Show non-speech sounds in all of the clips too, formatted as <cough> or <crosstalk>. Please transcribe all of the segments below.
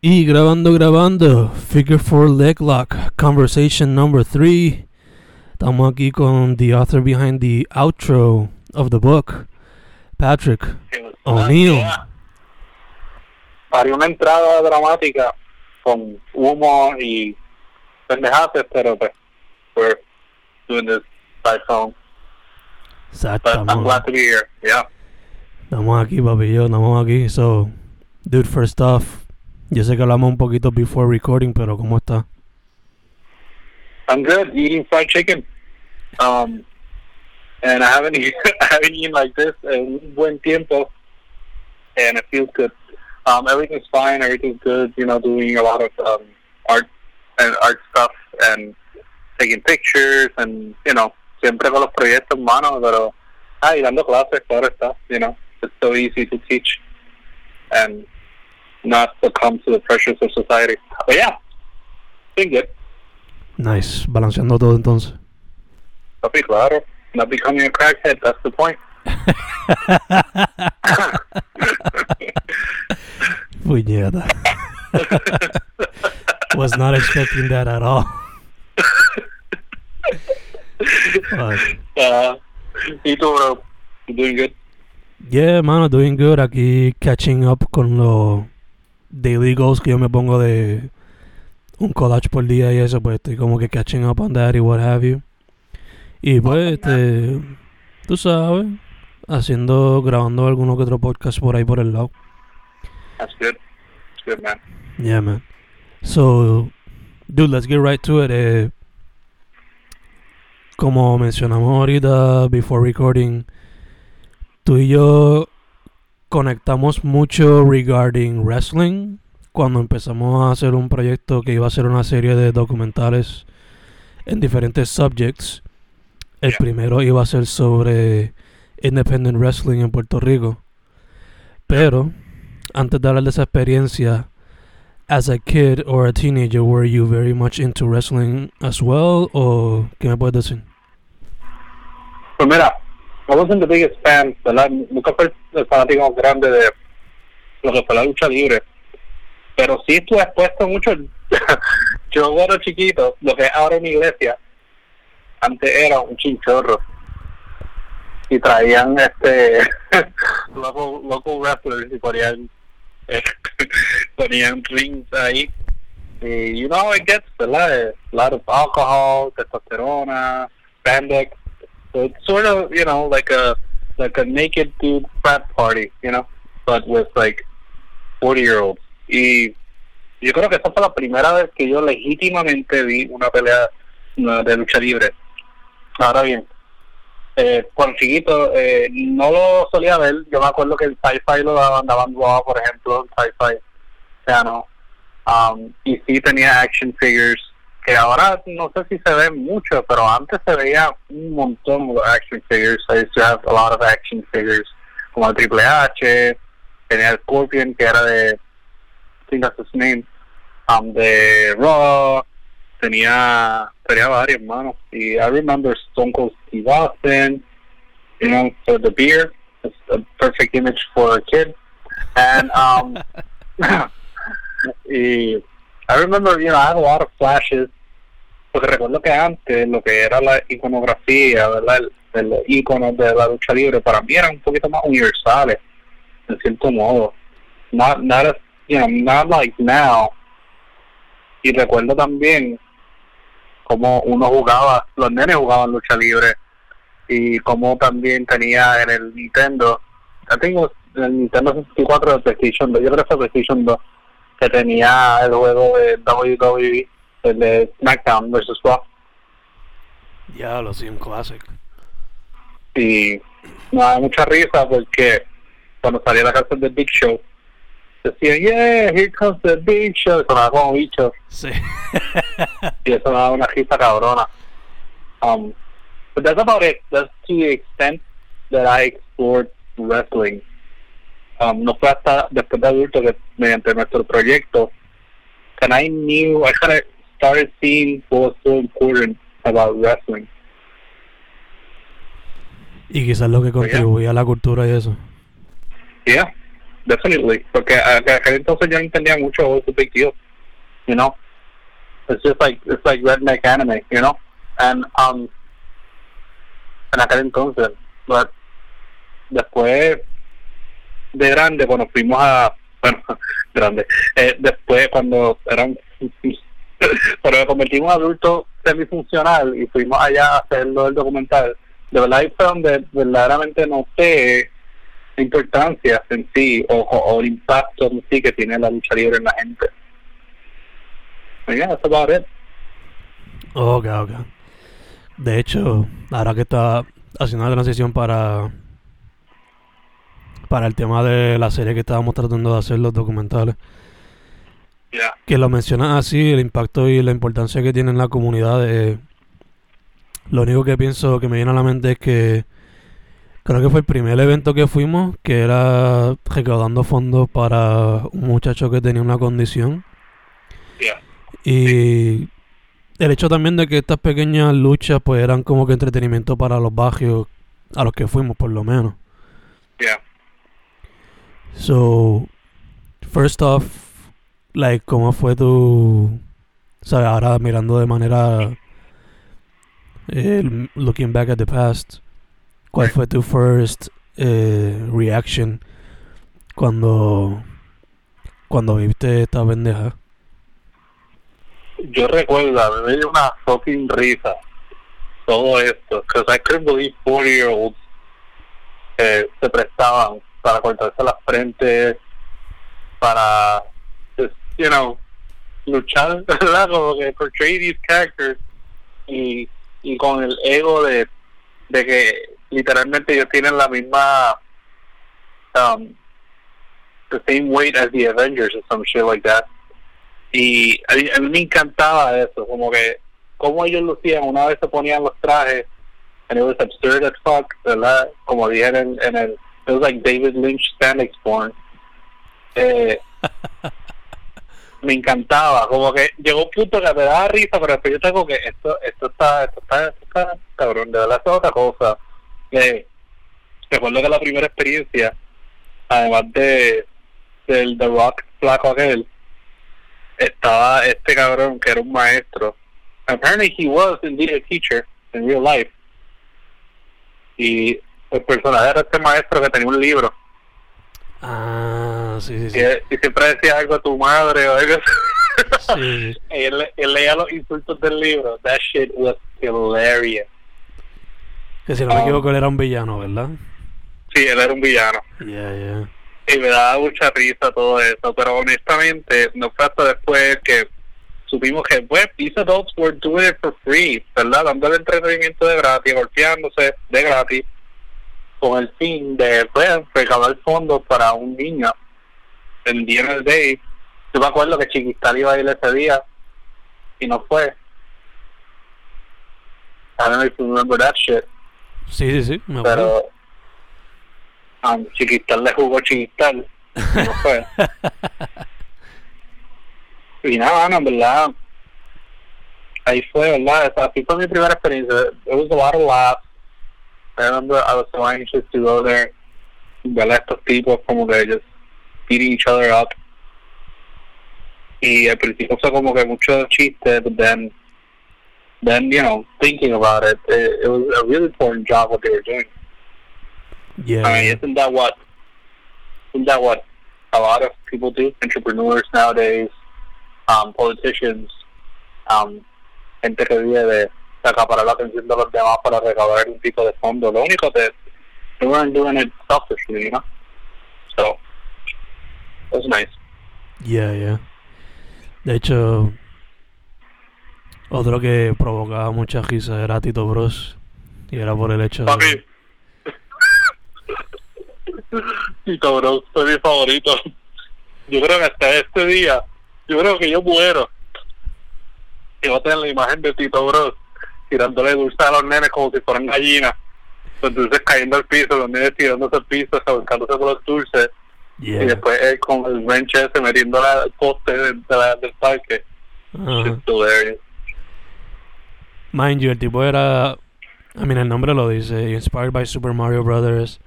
Y grabando, grabando, Figure 4 Leg Lock, Conversation number 3. Estamos aquí con the author behind the outro of the book, Patrick O'Neill. Ah, Haría una entrada dramática con humo y pendejadas, pero pues, we're doing this by phone. But I'm glad to be here. Yeah. Estamos aquí, papi, yo, estamos aquí. So, dude, first off, yo sé que hablamos un poquito before recording, pero ¿cómo está? I'm good. Eating fried chicken. Um, and I haven't <laughs> I haven't eaten like this in buen tiempo, and it feels good. Um, everything's fine. Everything's good. You know, doing a lot of um, art and art stuff and taking pictures and you know, siempre con los proyectos en mano, pero ah, y dando clases, claro está. You know, it's so easy to teach and not succumb to the pressures of society. But yeah, been good. Nice, balanceando todo entonces. Papi, claro. Not becoming a crackhead, that's the point. <laughs> Puñeta. <laughs> Was not expecting that at all. Fuck. <laughs> uh? You doing good? Yeah, mano, doing good. Aquí catching up con los daily goals que yo me pongo de un collage por día y eso, pues estoy como que catching up on that y what have you. Y pues, este, tú sabes, haciendo, grabando alguno que otro podcast por ahí por el lado. That's good. That's good, man. Yeah, man. So, dude, let's get right to it. Eh, como mencionamos ahorita, before recording, tú y yo conectamos mucho regarding wrestling cuando empezamos a hacer un proyecto que iba a ser una serie de documentales en diferentes subjects. El Yeah. primero iba a ser sobre independent wrestling en Puerto Rico. Pero, antes de hablar de esa experiencia, as a kid or a teenager, were you very much into wrestling as well? ¿O qué me puedes decir? Pues mira, I wasn't the biggest fan, ¿verdad? Nunca fui el fanático grande de lo que fue la lucha libre. Pero sí estuve expuesto mucho. <laughs> Yo cuando chiquito, lo que es ahora en mi iglesia, antes era un chinchorro. Y traían este <laughs> local, local wrestlers y ponían eh, <laughs> ponían rings ahí. Y you know it gets, ¿verdad? A lot of alcohol, testosterona, spandex. So it's sort of, you know, like a like a naked dude frat party, you know, but with like 40 year olds. Y yo creo que esa fue la primera vez que yo legítimamente vi una pelea de lucha libre. Ahora bien, eh, cuando chiquito eh, no lo solía ver. Yo me acuerdo que el sci-fi lo daban, daban Raw, por ejemplo, el sci-fi, o no. Um, y sí tenía action figures que ahora no sé si se ven mucho, pero antes se veía un montón de action figures. I used to have a lot of action figures, como el Triple H, tenía el Scorpion, que era de, I think that's his name, um, de Raw, tenía, tenía varios, hermano. Y I remember Stone Cold Steve Austin, you know, for the beer, it's a perfect image for a kid. And, um, <laughs> I remember, you know, I had a lot of flashes porque recuerdo que antes lo que era la iconografía, ¿verdad? El, los iconos de la lucha libre para mí eran un poquito más universales, en cierto modo. Not, not like now. Y recuerdo también cómo uno jugaba, los nenes jugaban lucha libre y cómo también tenía en el Nintendo, it was el Nintendo 64 de PlayStation 2, yo creo que fue PlayStation 2, que tenía el juego de WWE, el de SmackDown vs. Raw. Ya, lo sí, un classic. Y me da mucha risa porque cuando salía la canción de Big Show, decían, yeah, here comes the Big Show, y sonaba como bicho, Sí. <laughs> y eso me daba una risa cabrona. Um, but that's about it. That's to the extent that I explored wrestling. Um, no fue hasta después de adulto que mediante nuestro proyecto and I knew I kind of started seeing what was so important about wrestling. Y quizás lo que contribuye a la cultura y eso. Yeah, definitely. Porque a, aquel entonces yo no entendía mucho what's the big deal, you know. It's just like it's like redneck anime, you know. And um, en aquel entonces, but después de grande, cuando fuimos a, <laughs> bueno, <laughs> grande, eh, después cuando eran, <laughs> cuando nos convertimos en adultos semifuncional y fuimos allá a hacerlo el documental, de verdad ahí fue donde verdaderamente noté la importancia en sí o, o, el impacto en sí que tiene la lucha libre en la gente. And yeah, that's about it. Ok, ok. De hecho, ahora que está haciendo la transición para para el tema de la serie que estábamos tratando de hacer, los documentales, Yeah. que lo mencionas así, el impacto y la importancia que tiene en la comunidad, eh, lo único que pienso que me viene a la mente es que creo que fue el primer evento que fuimos, que era recaudando fondos para un muchacho que tenía una condición. Yeah. Y el hecho también de que estas pequeñas luchas pues eran como que entretenimiento para los barrios a los que fuimos por lo menos. Yeah. So, first off, like, ¿cómo fue tu, sabes, ahora mirando de manera, eh, looking back at the past, ¿cuál fue tu first eh, reaction cuando, cuando viste esta pendeja? Yo recuerdo, me dio una fucking risa todo esto, because I couldn't believe 40 year olds eh, se prestaban para cortarse la frente, para, you know, luchar, <laughs> ¿verdad? Como que portray these characters y, y con el ego de, de que literalmente ellos tienen la misma, um, the same weight as the Avengers or some shit like that. Y a mí, a mí me encantaba eso, como que como ellos lucían, una vez se ponían los trajes, and it was absurd as fuck, ¿verdad? Como dije en, en el, it was like David Lynch Stanley porn. Eh, <laughs> me encantaba, como que llegó un punto que me daba risa, pero después yo tengo que esto, esto está, esto está, esto está, cabrón, de verdad es otra cosa. Eh, recuerdo que la primera experiencia, además de del The Rock flaco aquel, estaba este cabrón que era un maestro. Apparently he was indeed a teacher in real life. Y el personaje era este maestro que tenía un libro Ah, sí, sí, sí. y, y siempre decía algo a tu madre o algo así. Sí, sí. y <laughs> él, él leía los insultos del libro. That shit was hilarious. Que si no me equivoco, él era un villano, ¿verdad? Sí, él era un villano. Yeah, yeah. y me daba mucha risa todo eso, pero honestamente no fue hasta después que supimos que pues these adults were doing it for free, ¿verdad? Dando el entretenimiento de gratis, golpeándose de gratis, con el fin de pues recaudar fondos para un niño el en el day. Yo me acuerdo que Chiquistal iba a ir ese día y no fue. I don't know if you remember that shit. Sí, sí, sí, me acuerdo. pero um, Chiquistal le jugó Chiquistal y no fue. <laughs> y nada, no, en verdad, ahí fue, ¿verdad? Así fue mi primera experiencia. It was a lot of laughs. I remember I was so anxious to go there. Ver a estos tipos como que just beating each other up. Y al principio fue como que mucho chiste, but then, then, you know, thinking about it, it, it was a really important job what they were doing. Yeah, I mean, isn't that what isn't that what a lot of people do? Entrepreneurs nowadays, um, politicians, um, gente que vive de acaparar la atención de los demás para recaudar algún tipo de fondo. Lo único que they weren't doing it selfishly, you know. So was nice. yeah, yeah. De hecho, otro que provocaba mucha risa era Tito Bros. Y era por el hecho de... Papi. Tito Bros, soy mi favorito. Yo creo que hasta este día, yo creo que yo muero. Y voy a tener la imagen de Tito Bros tirándole dulce a los nenes como si fueran gallinas. Entonces cayendo al piso, los nenes tirándose al piso, buscándose por los dulces. Yeah. Y después él con el wrench ese metiendo la- el poste de, de la- del parque. It's hilarious. Mind you, el tipo era... I mean, el nombre lo dice. Inspired by Super Mario Brothers.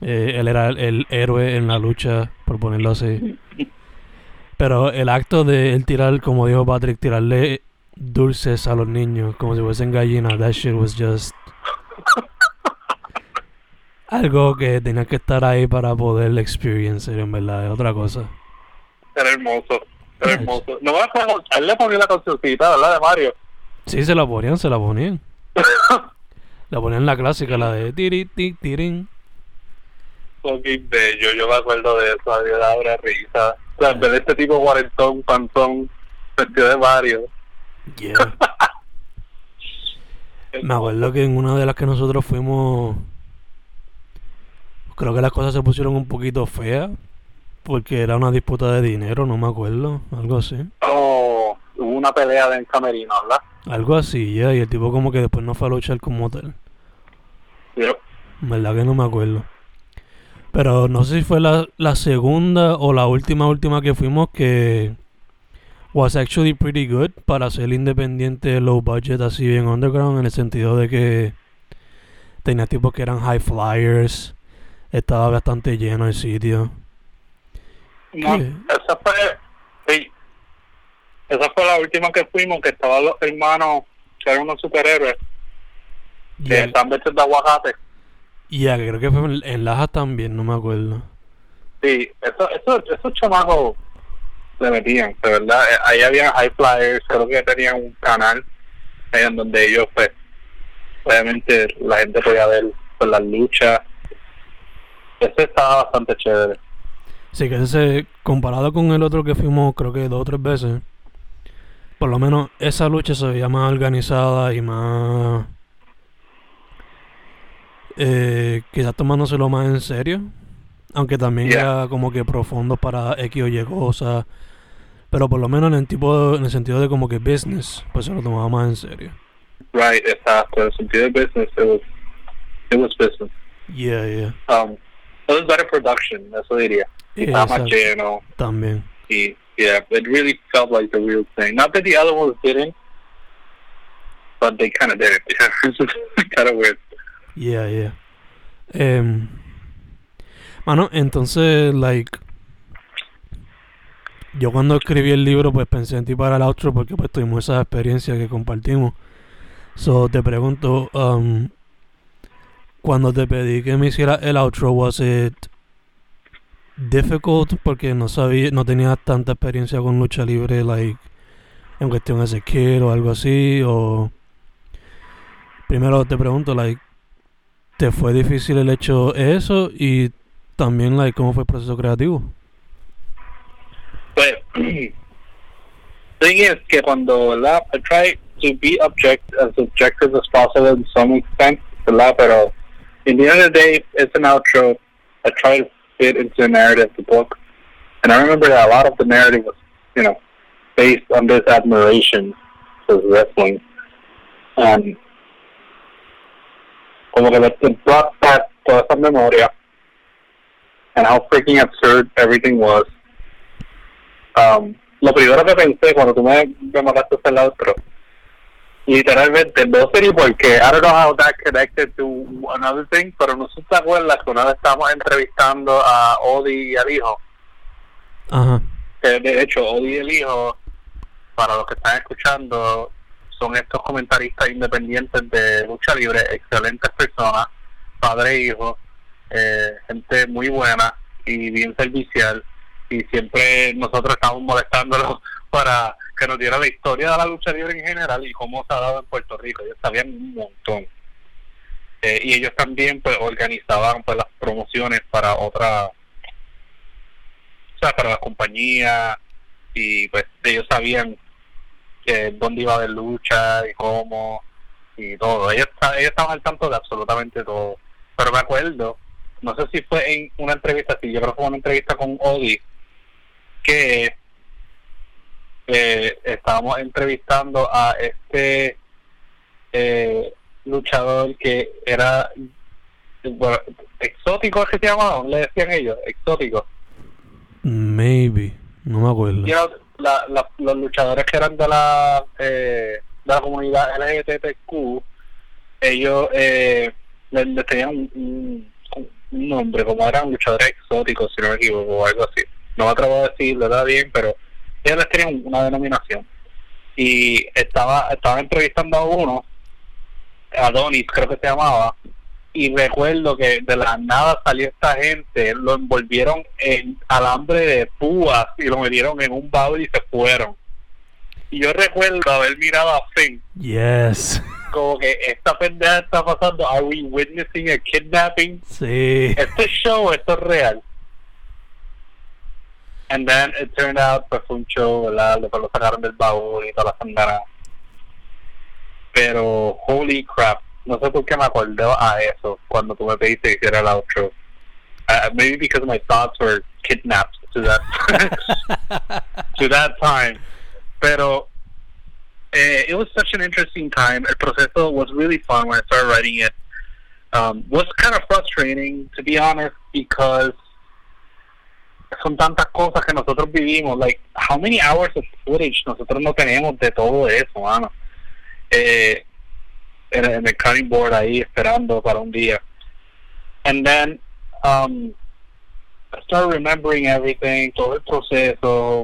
Eh, él era el, el héroe en la lucha, por ponerlo así. Pero el acto de él tirar, como dijo Patrick, tirarle dulces a los niños, como si fuesen gallinas, that shit was just algo que tenía que estar ahí para poder experience, en verdad, es otra cosa. Era hermoso, era hermoso. No me acuerdo, a él le ponía la cancioncita, ¿verdad? De Mario. Sí, se la ponían, se la ponían. <laughs> la ponían la clásica, la de tiri, ti, tirin. Fucking bello, yo me acuerdo de eso, a mí me daba una risa. O sea, en vez de este tipo cuarentón, pantón, vestido de Mario. Yeah. <laughs> Me acuerdo que en una de las que nosotros fuimos, creo que las cosas se pusieron un poquito feas, porque era una disputa de dinero, no me acuerdo, algo así. Oh, hubo una pelea de camerino, ¿verdad? Algo así, ya, y el tipo como que después no fue a luchar como tal. Verdad que no me acuerdo. Pero no sé si fue la, la segunda o la última última que fuimos que was actually pretty good para ser independiente low budget así bien underground en el sentido de que tenía tipos que eran high flyers, estaba bastante lleno el sitio. no, ¿Qué? esa fue, sí, esa fue la última que fuimos, que estaban los hermanos, que eran unos superhéroes, que Yeah, están vestidos de aguacate. yeah, que creo que fue en, en Lajas también, no me acuerdo. Sí, eso, eso, esos chamacos se metían, de verdad. Eh, Ahí había high flyers, creo que tenían un canal ahí en donde ellos, pues, obviamente la gente podía ver pues, las luchas. Ese estaba bastante chévere. Sí, que ese, comparado con el otro que fuimos, creo que dos o tres veces, por lo menos esa lucha se veía más organizada y más. Eh, quizás tomándoselo más en serio. Aunque también Yeah. era como que profundo para X o Y cosas. Pero por lo menos en el tipo en el sentido de como que business, pues se lo tomaba más en serio. Right, exacto. En el sentido de business, it was, it was business. Yeah, yeah. Um, it was better production, eso diría. Y estaba más lleno. También. Y, yeah, it really felt like the real thing. Not that the other ones didn't, but they kind of did it. <laughs> It's kind of weird. Yeah, yeah. Em, mano, entonces, like, yo cuando escribí el libro, pues pensé en ti para el outro porque pues tuvimos esa experiencia que compartimos. So, te pregunto, um, cuando te pedí que me hiciera el outro, was it difficult porque no sabía, no tenía tanta experiencia con lucha libre, like, en cuestión de kid o algo así, o primero te pregunto, like, ¿Te fue difícil el hecho eso? Y también, like, ¿cómo fue el proceso creativo? But <clears throat> thing is que cuando ¿verdad? I try to be object as objective as possible in some extent, ¿verdad? Pero in the end of the day, it's an outro. I try to fit into the narrative of the book, and I remember that a lot of the narrative was, you know, based on this admiration for wrestling, que it brought back toda esa memoria, and how freaking absurd everything was. Um, lo primero que pensé cuando tú me, me mandaste el outro, literalmente, no sé ni por qué, I don't know how that connected to another thing, pero no sé si te acuerdas que una vez estábamos entrevistando a Odi y al hijo, Ajá. que de hecho Odi y el hijo, para los que están escuchando, son estos comentaristas independientes de lucha libre, excelentes personas, padre e hijo, eh, gente muy buena y bien servicial y siempre nosotros estamos molestándolos <laughs> para que nos diera la historia de la lucha libre en general y cómo se ha dado en Puerto Rico. Ellos sabían un montón. Eh, y ellos también pues organizaban pues las promociones para otra, o sea, para las compañías y pues ellos sabían eh, dónde iba a haber lucha y cómo y todo. Ellos, ellos estaban al tanto de absolutamente todo. Pero me acuerdo, no sé si fue en una entrevista, sí, yo creo que fue una entrevista con Odi, que eh, estábamos entrevistando a este eh, luchador que era bueno, exótico, ¿es que se llamaba? Le decían ellos, exótico. Maybe. No me acuerdo. Y era la- la- los luchadores que eran de la, eh, de la comunidad LGBTQ, ellos eh, les, les tenían un, un- un nombre, como eran luchadores exóticos, si no me equivoco, o algo así. No me atrevo a decir, le da bien, pero ellos les tenían una denominación. Y estaba, estaba entrevistando a uno, Adonis creo que se llamaba, y recuerdo que de la nada salió esta gente, lo envolvieron en alambre de púas y lo metieron en un baúl y se fueron. Y yo recuerdo haber mirado a Finn Yes. como que esta pendeja está pasando, are we witnessing a kidnapping? Sí. Este show, esto es real. And then it turned out pues fue un show, ¿verdad? Después lo sacaron del baúl y toda la sangana. Pero, holy crap, no sé por qué me acordé a eso cuando tú me pediste que hiciera el outro. Uh, maybe because my thoughts were kidnapped to that <laughs> <laughs> to that time. Pero eh, it was such an interesting time. El proceso was really fun when I started writing it. Um, was kind of frustrating, to be honest, because son tantas cosas que nosotros vivimos. Like, how many hours of footage nosotros no tenemos de todo eso, mano? Eh, en, el cutting board ahí esperando para un día. And then um, I started remembering everything, todo el proceso,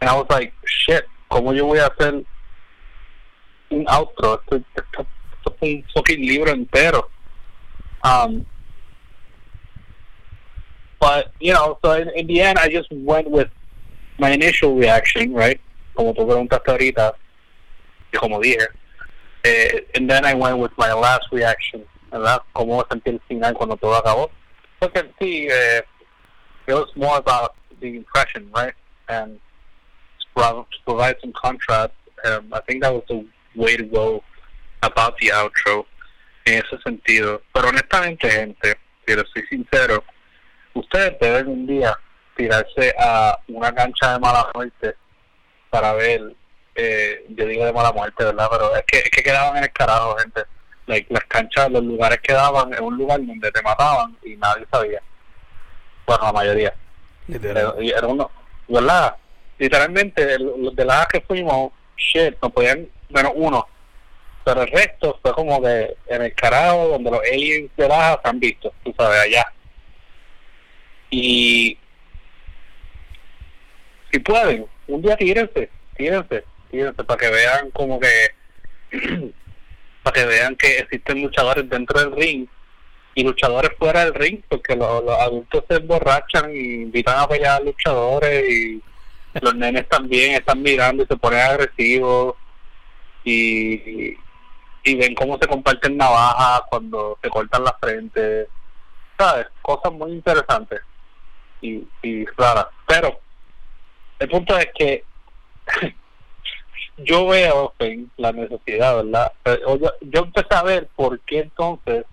and I was like, shit, ¿cómo yo voy a hacer un outro? Esto, esto- esto es un fucking libro entero. Um, but, you know, so in, in the end, I just went with my initial reaction, right? Como tú preguntaste ahorita, como dije. Eh, and then I went with my last reaction, ¿verdad? Cómo me sentí el final cuando todo acabó. Porque sí, eh, it was more about the impression, right? And to provide some contrast, um, I think that was the way to go about the outro en ese sentido. Pero honestamente, gente, si les soy sincero, ustedes deben un día tirarse a una cancha de mala muerte para ver, eh, yo digo de mala muerte, ¿verdad? Pero es que, es que quedaban en el carajo, gente. Like, las canchas, los lugares quedaban en un lugar donde te mataban y nadie sabía. Bueno, la mayoría. Y era uno, ¿verdad? Literalmente, los de las que fuimos, shit, no podían, bueno, uno. Pero el resto fue como que en el carajo donde los aliens de Laja se han visto, tú sabes, allá. Y si pueden, un día tírense, tírense, tírense para que vean como que, <clears throat> para que vean que existen luchadores dentro del ring y luchadores fuera del ring, porque los, adultos se emborrachan y invitan a pelear a luchadores y los nenes también están mirando y se ponen agresivos y, y ven cómo se comparten navajas cuando se cortan la frente, ¿sabes? Cosas muy interesantes y, y raras. Pero el punto es que <laughs> yo veo en la necesidad, ¿verdad? Pero Yo, yo empecé a ver por qué entonces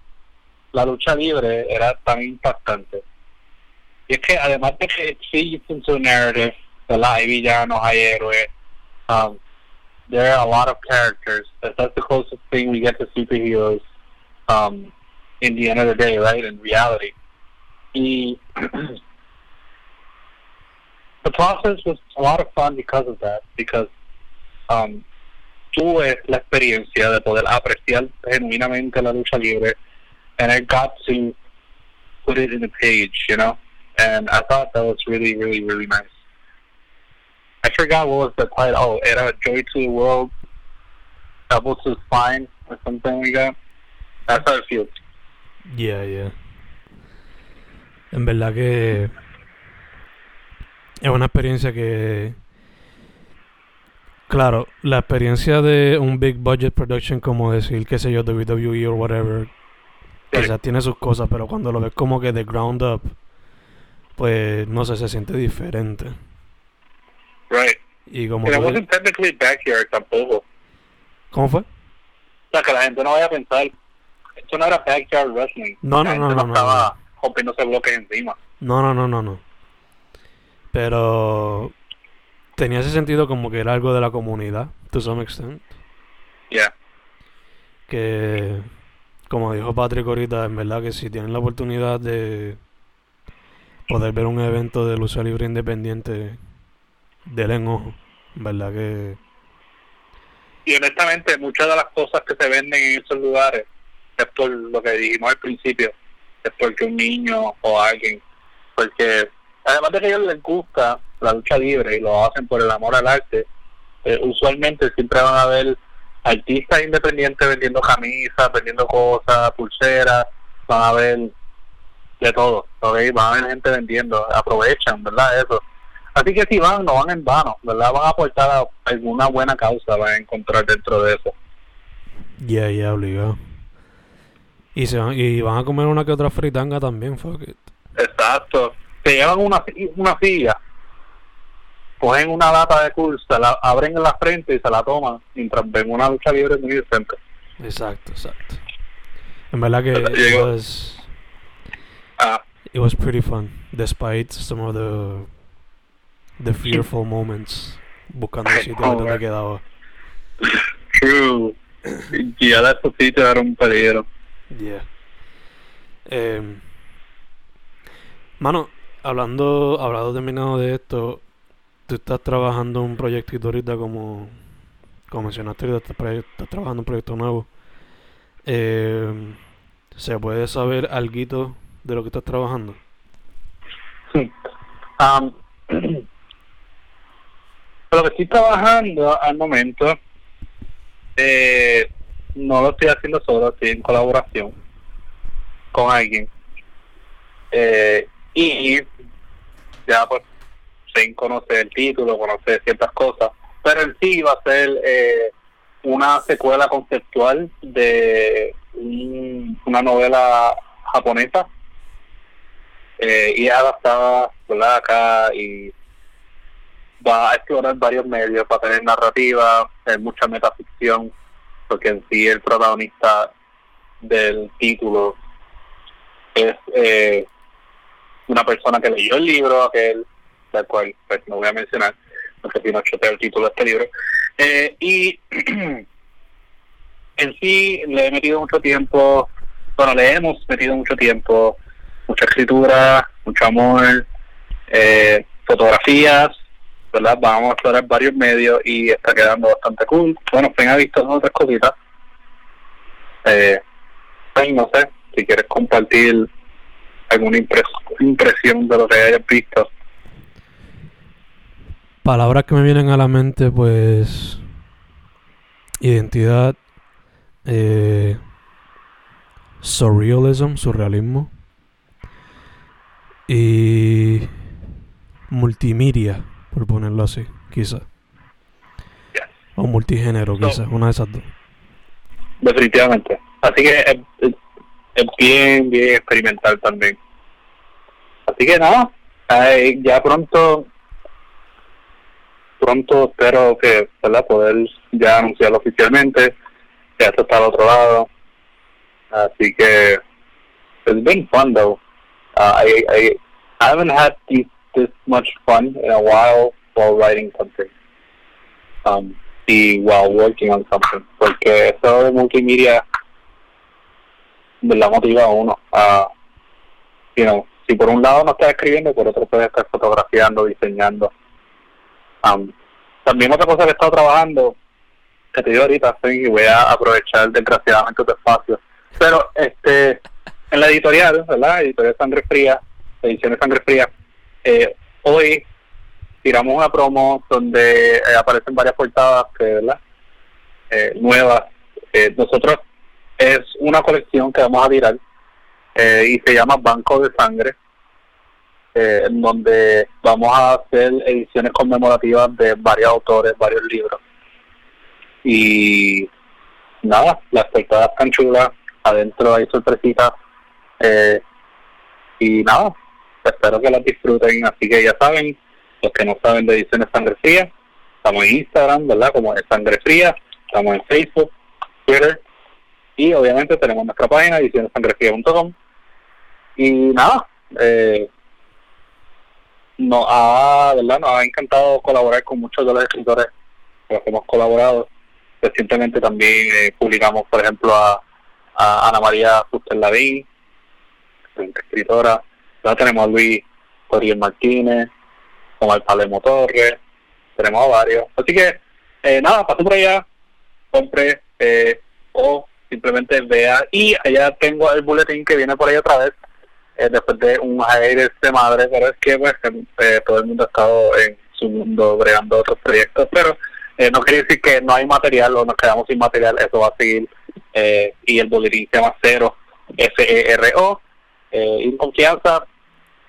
la lucha libre era tan impactante. Y es que además de que sí into a narrative, ¿verdad? Hay villanos, hay héroes, um, there are a lot of characters. That- That's the closest thing we get to superheroes um, in the end of the day, right? In reality. Y <clears throat> the process was a lot of fun because of that, because um, tuve la experiencia de poder apreciar genuinamente la lucha libre, and I got to put it in a page, you know, and I thought that was really, really, really nice. I forgot what was the title. Oh, era Joy to the World, Double to Spine, or something like that. That's how it feels. Yeah, yeah. En verdad que es una experiencia que claro, la experiencia de un big budget production como decir, qué sé yo, WWE o whatever, Sí. quizás tiene sus cosas, pero cuando lo ves como que de ground up, pues no sé, se siente diferente. Right. Y como tú- wasn't technically backyard tampoco. ¿Cómo fue? O sea, que la gente no vaya a pensar, esto no era backyard wrestling. No, La no, no, gente no, no, estaba rompiéndose bloques encima. No, no, no, no, no. Pero tenía ese sentido como que era algo de la comunidad, to some extent. Yeah. Que, como dijo Patrick ahorita, en verdad que si tienen la oportunidad de poder ver un evento de lucha libre independiente, denle en ojo. En verdad que, Y honestamente, muchas de las cosas que se venden en esos lugares, es por lo que dijimos al principio, es porque un niño o alguien, porque además de que a ellos les gusta la lucha libre y lo hacen por el amor al arte, eh, usualmente siempre van a ver artistas independientes vendiendo camisas, vendiendo cosas, pulseras, van a ver de todo, ¿okay? van a ver gente vendiendo, aprovechan, ¿verdad? Eso. Así que si van, no van en vano, ¿verdad? Van a aportar a alguna buena causa, van a encontrar dentro de eso. Ya, ya, obligado. Y, se van, y van a comer una que otra fritanga también, fuck it. Exacto. Se llevan una, una silla, cogen una lata de se la abren en la frente y se la toman mientras ven una lucha libre muy decente. Exacto, exacto. En verdad que it Llegó. was, Ah, it was pretty fun, despite some of the, the fearful moments buscando el sitio Oh, donde quedaba. true. Y ya de estos sitios era un peligro. Yeah. Em, mano, hablando, hablando terminado de esto, tú estás trabajando un proyectito ahorita como, como mencionaste que estás, estás trabajando un proyecto nuevo. Em, ¿Se puede saber algo de lo que estás trabajando? Um, <clears throat> lo que estoy trabajando al momento, eh, no lo estoy haciendo solo, estoy en colaboración con alguien. Eh, y ya pues, sin conocer el título, conocer ciertas cosas, pero en sí va a ser eh, una secuela conceptual de un- una novela japonesa eh, y adaptada ¿verdad? acá y va a explorar varios medios, va a tener narrativa, mucha metaficción, porque en sí el protagonista del título es eh, una persona que leyó el libro, aquel, del cual pues, no voy a mencionar, porque si no el título de este libro. Eh, y <clears throat> en sí le he metido mucho tiempo, bueno, le hemos metido mucho tiempo, mucha escritura, mucho amor, eh, fotografías, ¿verdad? Vamos a explorar varios medios y está quedando bastante cool. Bueno, Fen ha visto otras cositas. Eh, no sé, si quieres compartir alguna impres- impresión de lo que hayas visto. Palabras que me vienen a la mente, pues. Identidad. Eh, surrealism, surrealismo. Y. Multimedia, por ponerlo así, quizás. O multigénero, No. quizás, una de esas dos. Definitivamente. Así que es, es- bien, bien experimental también. Así que nada, ya pronto, pronto espero que, ¿verdad? Poder ya anunciarlo oficialmente. Ya esto está al otro lado. Así que it's been fun though. Uh, I, I, I haven't had this, this much fun in a while while writing something. Um, y while working on something. Porque eso de multimedia la motiva a uno a, you si por un lado no estás escribiendo, por otro puedes estar fotografiando, diseñando. Um, también otra cosa que he estado trabajando, que te digo ahorita, y voy a aprovechar desgraciadamente tu espacio. Pero este en la editorial, ¿verdad? Editorial Sangre Fría, Ediciones Sangre Fría, eh, hoy tiramos una promo donde eh, aparecen varias portadas que, ¿verdad? Eh, nuevas. Eh, nosotros es una colección que vamos a tirar eh, y se llama Banco de Sangre, eh, en donde vamos a hacer ediciones conmemorativas de varios autores, varios libros. Y nada, las portadas están chulas, adentro hay sorpresitas. Eh, y nada, espero que las disfruten. Así que ya saben, los que no saben de Ediciones Sangre Fría, estamos en Instagram, ¿verdad? Como es Sangre Fría, estamos en Facebook, Twitter y obviamente tenemos nuestra página edicionessangrefría.com y nada, eh, nos ha. Nos ha encantado colaborar con muchos de los escritores con los que hemos colaborado. Recientemente también eh, publicamos, por ejemplo, a, Ana María Fuster Lavín, escritora. Ya tenemos a Luis Oriel Martínez, Omar Palemo Torres, tenemos a varios. Así que, eh, nada, paso por allá, compre eh, o simplemente vea. Y allá tengo el boletín que viene por ahí otra vez eh, después de un aire de madre, pero es que pues eh, todo el mundo ha estado en su mundo bregando otros proyectos, pero eh, no quiere decir que no hay material o nos quedamos sin material, eso va a seguir y el boletín se llama Cero, S-E-R-O, y confianza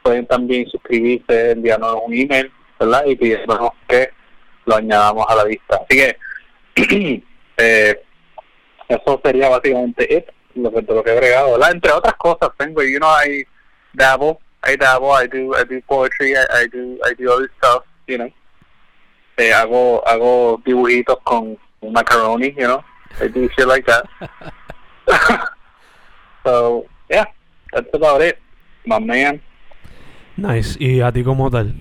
pueden también suscribirse, enviarnos un email, ¿verdad? Y pidiéndonos que lo añadamos a la lista. Así que <clears throat> eso sería básicamente it, lo que, lo que he bregado, ¿verdad? Entre otras cosas tengo, you know, I dabble, I dabble, I do, I do poetry, I, I do, I do other stuff, you know. Eh, hago, hago dibujitos con macaroni, you know. I do shit like that. <laughs> so, yeah, that's about it, my man. Nice. ¿Y a ti como tal?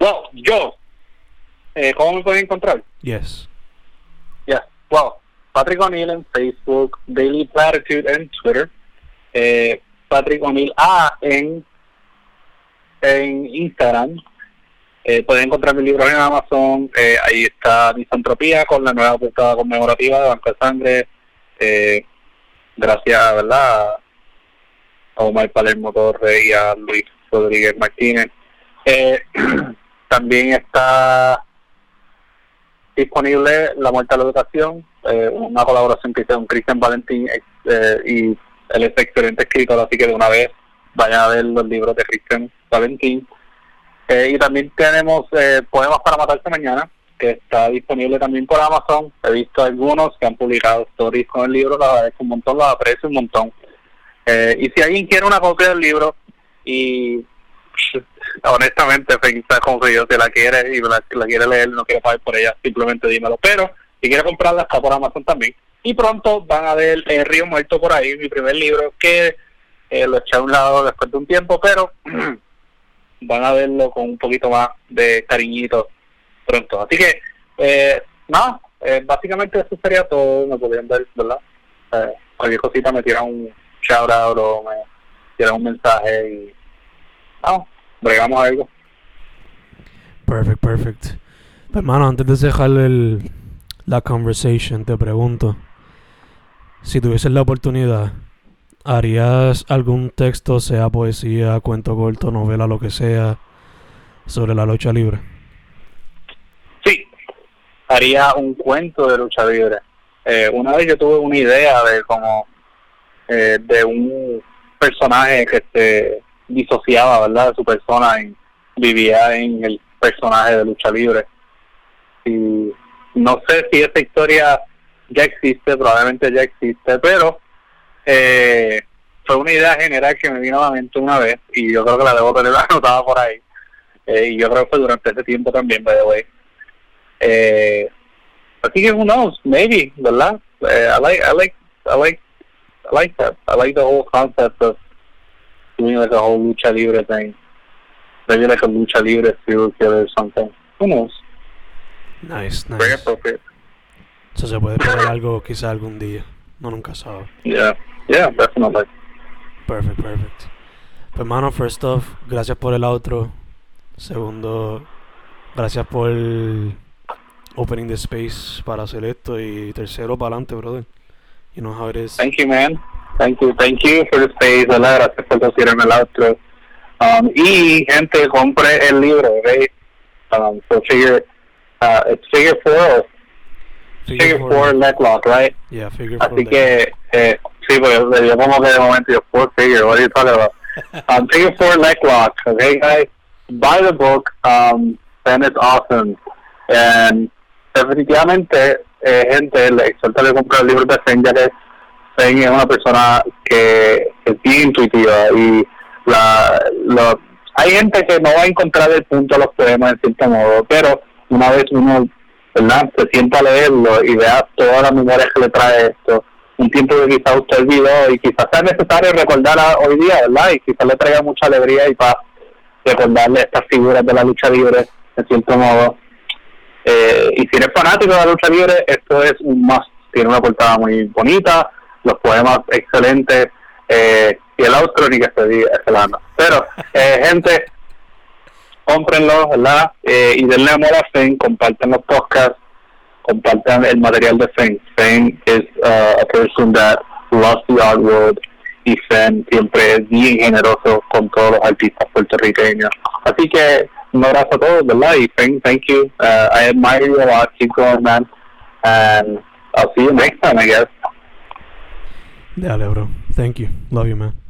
Well, yo, eh, ¿cómo me pueden encontrar? Yes. Yeah, well, Patrick O'Neill en Facebook, Daily Platitude en Twitter, eh, Patrick O'Neill A en, en Instagram. Eh, pueden encontrar mi libro en Amazon. Eh, ahí está Misantropía con la nueva portada conmemorativa de Banco de Sangre. Eh, gracias ¿verdad? a Omar Palermo Torres y a Luis Rodríguez Martínez. Eh, <clears throat> también está disponible La Muerte a la Educación, eh, una colaboración que hice con Cristian Valentín eh, y él es excelente escritor, así que de una vez vayan a ver los libros de Cristian Valentín. Eh, y también tenemos Poemas para Matarse Mañana, que está disponible también por Amazon. He visto algunos que han publicado stories con el libro, la agradezco un montón, lo aprecio un montón. y si alguien quiere una copia del libro y <laughs> honestamente, quizás como que yo se la quiere y la, la quiere leer, no quiere pagar por ella, simplemente dímelo. Pero si quiere comprarla, está por Amazon también. Y pronto van a ver el Río Muerto por ahí, mi primer libro, que eh, lo eché a un lado después de un tiempo, pero <clears throat> van a verlo con un poquito más de cariñito pronto. Así que, eh, nada, eh, básicamente eso sería todo. Me podrían ver, ¿verdad? Eh, cualquier cosita me tiran un shout out o me tiran un mensaje y. No, bregamos algo. Perfect, perfect. Hermano, antes de dejar el, la conversation, te pregunto, si tuvieses la oportunidad, ¿harías algún texto, sea poesía, cuento corto, novela, lo que sea, sobre la lucha libre? Sí, haría un cuento de lucha libre. Eh, una vez yo tuve una idea de como eh, de un personaje que se disociaba, ¿verdad? De su persona y vivía en el personaje de lucha libre. Y no sé si esta historia ya existe, probablemente ya existe, pero eh, fue una idea general que me vino a la mente una vez y yo creo que la debo tener <laughs> anotada por ahí. Eh, y yo creo que fue durante ese tiempo también, by the way. Eh, así que who knows, maybe, ¿verdad? Eh, I like, I like, I like, I like that. I like the whole concept of doing like a whole lucha libre thing. Maybe like a lucha libre serial killer or something. Who knows? Nice, nice. Very appropriate. Eso se puede esperar algo quizá algún día. No nunca sabe. Yeah, yeah, definitely. Perfect, perfect. Pues hermano, first off, gracias por el outro. Segundo, gracias por opening the space para hacer esto. Y tercero, para adelante, brother. You know how it is. Thank you, man. Thank you, thank you for the space, ¿verdad? Gracias por decirme el outro. Um, y, gente, compre el libro, ¿ok? Um, so figure uh, it's figure four figure, figure four, four leg lock, right? Yeah, figure four. Así que, eh, sí, porque yo como que de momento yo, four figure, what are you talking about? <laughs> um, figure four leg lock, okay, guys? Buy the book, um, and it's awesome. And definitivamente, eh, gente, le exhorta a comprar el libro de Zen, ya que Zen es una persona que es bien intuitiva y la, lo, hay gente que no va a encontrar el punto de los poemas en cierto modo, pero una vez uno ¿verdad? se sienta a leerlo y vea todas las memorias que le trae esto, un tiempo que quizás usted olvidó y quizás sea necesario recordar hoy día, ¿verdad? Y quizás le traiga mucha alegría y paz recordarle estas figuras de la lucha libre, en cierto modo. Eh, y si eres fanático de la lucha libre, esto es un más. Tiene una portada muy bonita, los poemas excelentes, eh, y el outro ni que se diga, Pero, eh, gente, cómprenlo, ¿verdad? Eh, y denle amor a Fen, compartan los podcasts, compartan el material de Fen. Fen is uh, a person that loves the art world y Fen siempre es bien generoso con todos los artistas puertorriqueños. Así que un abrazo a todos, ¿verdad? Y Fen, thank you. Uh, I admire you a lot. Keep going, man. And I'll see you next time, I guess. Dale, bro. Thank you. Love you, man.